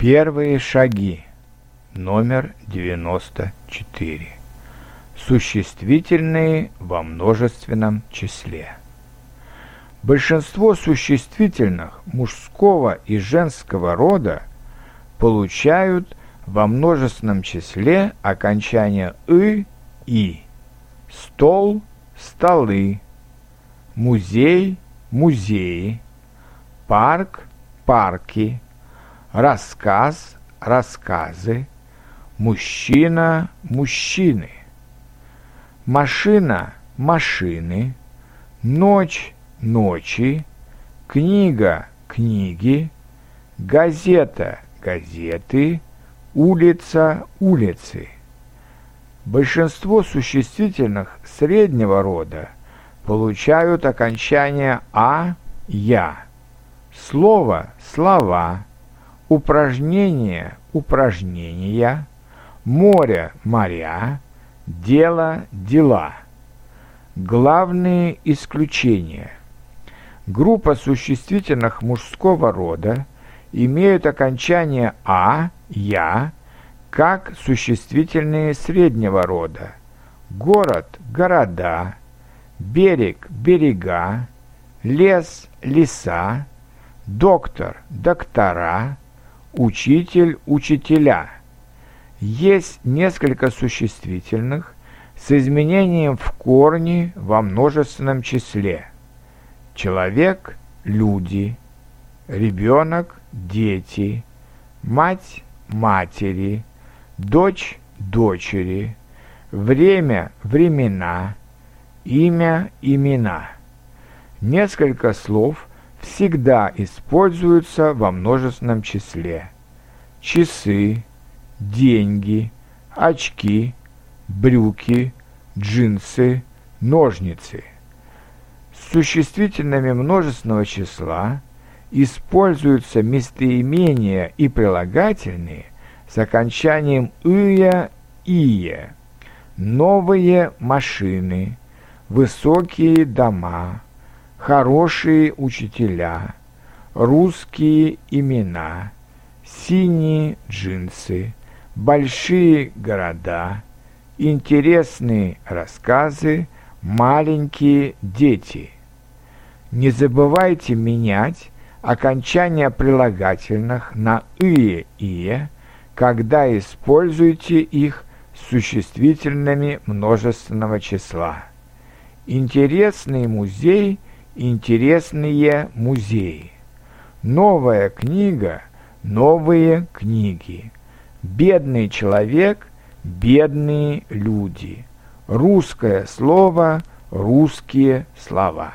Первые шаги. Номер 94. Существительные во множественном числе. Большинство существительных мужского и женского рода получают во множественном числе окончание «ы» «и». Стол – столы, музей – музеи, парк – парки, рассказ – рассказы, мужчина – мужчины, машина – машины, ночь – ночи, книга – книги, газета – газеты, улица – улицы. Большинство существительных среднего рода получают окончание «а», «я». Слово – слова, упражнение – упражнения, море – моря, дело – дела. Главные исключения. Группа существительных мужского рода имеют окончание «а», «я», как существительные среднего рода. Город – города, берег – берега, лес – леса, доктор – доктора, учитель – учителя. Есть несколько существительных с изменением в корне во множественном числе. Человек – люди, ребенок – дети, мать – матери, дочь – дочери, время – времена, имя – имена. Несколько слов всегда используются во множественном числе. Часы, деньги, очки, брюки, джинсы, ножницы. С существительными множественного числа используются местоимения и прилагательные с окончанием «ия» «ие», новые машины, высокие дома, хорошие учителя, русские имена, синие джинсы, большие города, интересные рассказы, маленькие дети. Не забывайте менять окончания прилагательных на «ие» «ие», когда используете их существительными множественного числа. Интересный музей – интересные музеи. Новая книга – новые книги. Бедный человек – бедные люди. Русское слово – русские слова.